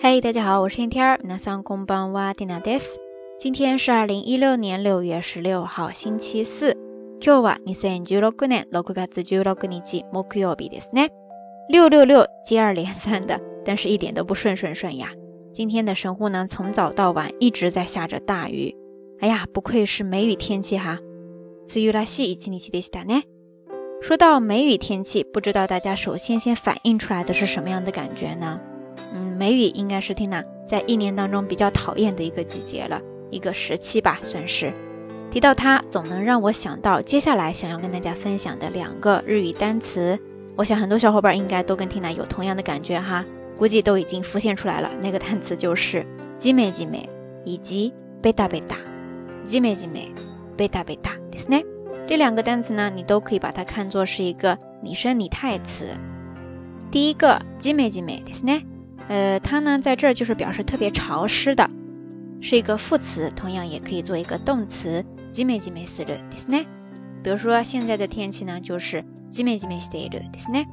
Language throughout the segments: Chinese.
嘿，大家好，我是天天儿。那桑空邦哇蒂娜德斯。今天是二零一六年六月十六号，星期四。今日は二千十六年六月十六日木曜日ですね。六六六接二连三的，但是一点都不顺顺顺呀。今天的神户呢，从早到晚一直在下着大雨。哎呀，不愧是梅雨天气哈。梅雨らしい一日でしたね。说到梅雨天气，不知道大家首先先反映出来的是什么样的感觉呢？ 嗯，梅雨应该是缇娜在一年当中比较讨厌的一个季节了，一个时期吧，算是。提到它，总能让我想到接下来想要跟大家分享的两个日语单词。我想很多小伙伴应该都跟缇娜有同样的感觉哈，估计都已经浮现出来了。那个单词就是“ジメジメ”以及“ベタベタ”。ジメジメ、ベタベタですね。这两个单词呢，你都可以把它看作是一个拟声拟态词。第一个“ジメジメ”ですね。 呃，它呢在这儿就是表示特别潮湿的，是一个副词，同样也可以做一个动词。ジメジメするですね。比如说现在的天气呢，就是ジメジメしているですね。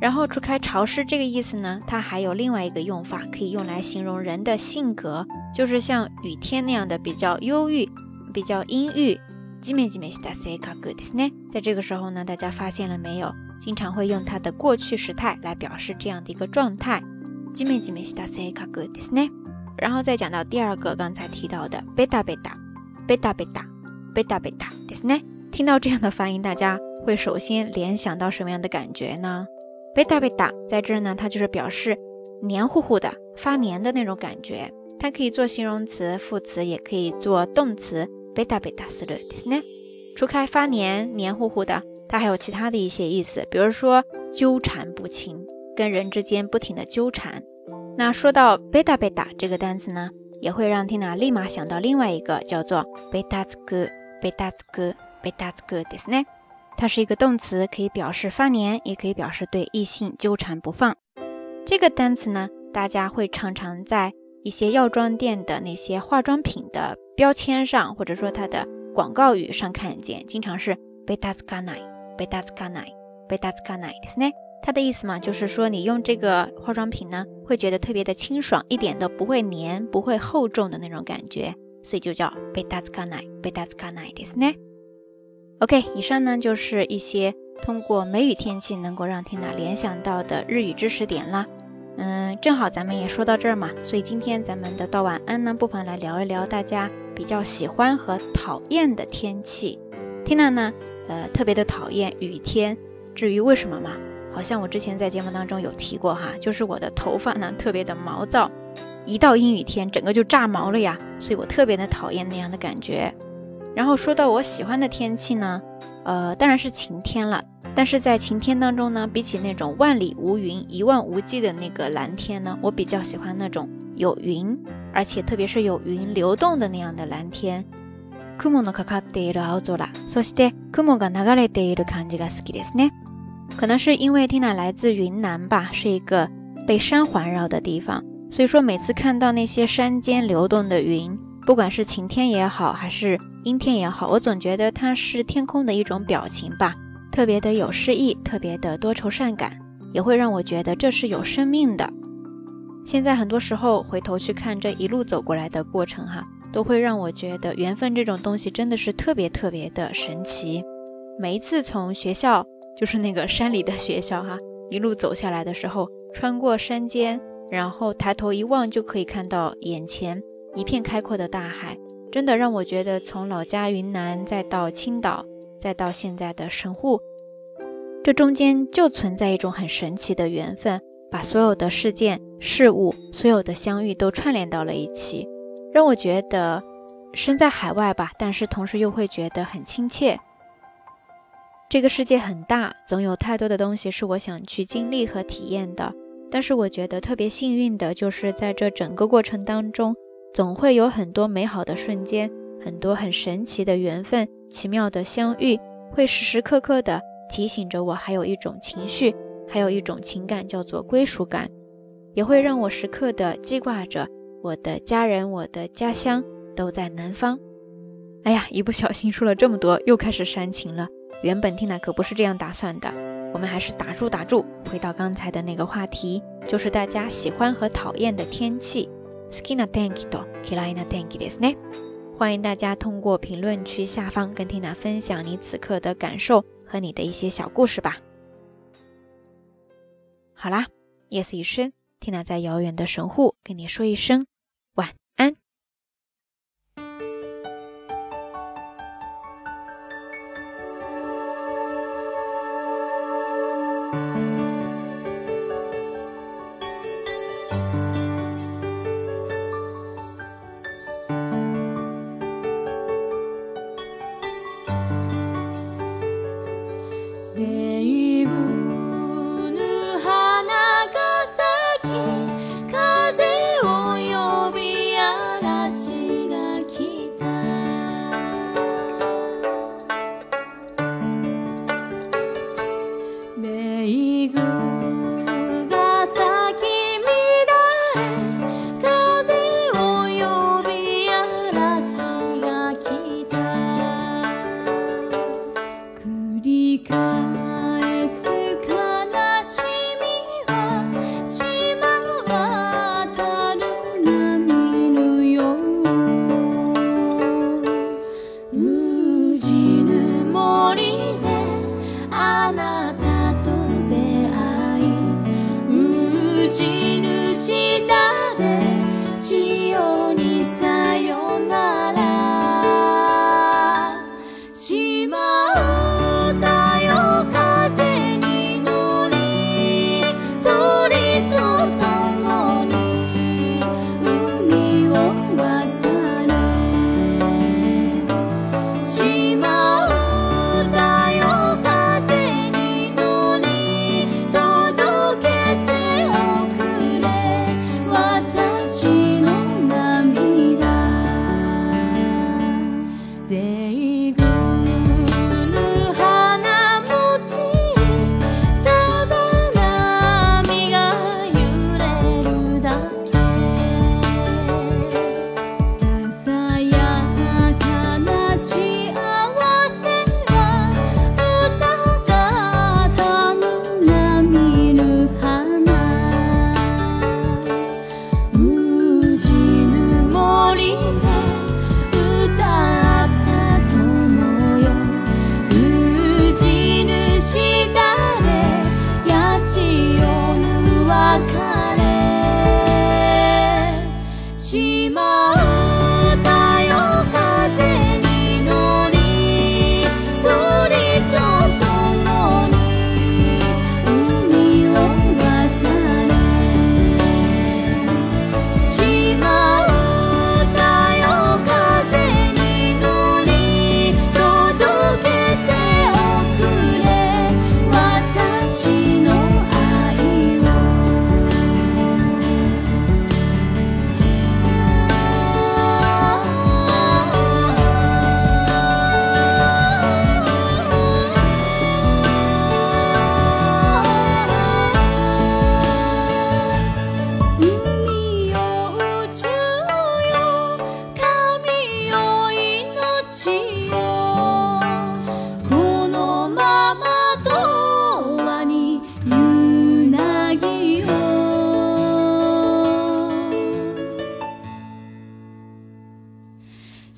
然后除开潮湿这个意思呢，它还有另外一个用法，可以用来形容人的性格，就是像雨天那样的比较忧郁、比较阴郁。ジメジメした性格ですね。在这个时候呢，大家发现了没有？经常会用它的过去时态来表示这样的一个状态。 ジメジメした性格ですね。然后再讲到第二个，刚才提到的ベタベタ、ベタベタ、ベタベタですね。听到这样的发音，大家会首先联想到什么样的感觉呢？ベタベタ在这儿呢，它就是表示黏糊糊的、发黏的那种感觉。它可以做形容词、副词，也可以做动词。ベタベタするですね。除开发黏、黏糊糊的，它还有其他的一些意思，比如说纠缠不清。 跟人之间不停的纠缠。那说到贝塔贝塔这个单词呢，也会让缇娜立马想到另外一个叫做贝塔兹格贝塔兹格贝塔兹格ですね。它是一个动词，可以表示发黏，也可以表示对异性纠缠不放。这个单词呢，大家会常常在一些药妆店的那些化妆品的标签上，或者说它的广告语上看见，经常是贝塔兹卡奈贝塔兹卡奈贝塔兹卡奈ですね。 它的意思嘛，就是说你用这个化妆品呢，会觉得特别的清爽，一点都不会黏，不会厚重的那种感觉，所以就叫贝塔斯卡奈，贝塔斯卡奈ですね。OK，以上呢就是一些通过梅雨天气能够让缇娜联想到的日语知识点啦。嗯，正好咱们也说到这儿嘛，所以今天咱们的道晚安呢，不妨来聊一聊大家比较喜欢和讨厌的天气。缇娜呢，呃，特别的讨厌雨天，至于为什么嘛？ 好像我之前在节目当中有提过哈，就是我的头发呢特别的毛躁，一到阴雨天整个就炸毛了呀，所以我特别的讨厌那样的感觉。然后说到我喜欢的天气呢，呃，当然是晴天了。但是在晴天当中呢，比起那种万里无云、一望无际的那个蓝天呢，我比较喜欢那种有云，而且特别是有云流动的那样的蓝天。雲のかかっている青空、そして雲が流れている感じが好きですね。 可能是因为 Tina 来自云南吧，是一个被山环绕的地方，所以说每次看到那些山间流动的云，不管是晴天也好，还是阴天也好，我总觉得它是天空的一种表情吧，特别的有诗意，特别的多愁善感，也会让我觉得这是有生命的。现在很多时候回头去看这一路走过来的过程，哈，都会让我觉得缘分这种东西真的是特别特别的神奇。每一次从学校。就是那个山里的学校哈，一路走下来的时候，穿过山间，然后抬头一望就可以看到眼前一片开阔的大海，真的让我觉得从老家云南再到青岛，再到现在的神户，这中间就存在一种很神奇的缘分，把所有的事件、事物、所有的相遇都串联到了一起，让我觉得身在海外吧，但是同时又会觉得很亲切。这个世界很大，总有太多的东西是我想去经历和体验的。但是我觉得特别幸运的就是在这整个过程当中，总会有很多美好的瞬间，很多很神奇的缘分、奇妙的相遇，会时时刻刻的提醒着我，还有一种情绪，还有一种情感叫做归属感，也会让我时刻的记挂着我的家人、我的家乡都在南方。哎呀，一不小心说了这么多，又开始煽情了。原本听娜可不是这样打算的， 我们还是打住打住，回到刚才的那个话题，就是大家喜欢和讨厌的天气。好きな天気と嫌いな天気ですね。欢迎大家通过评论区下方跟 Tina 分享你此刻的感受和你的一些小故事吧。好啦，夜色已深，Tina 在遥远的神户跟你说一声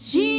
she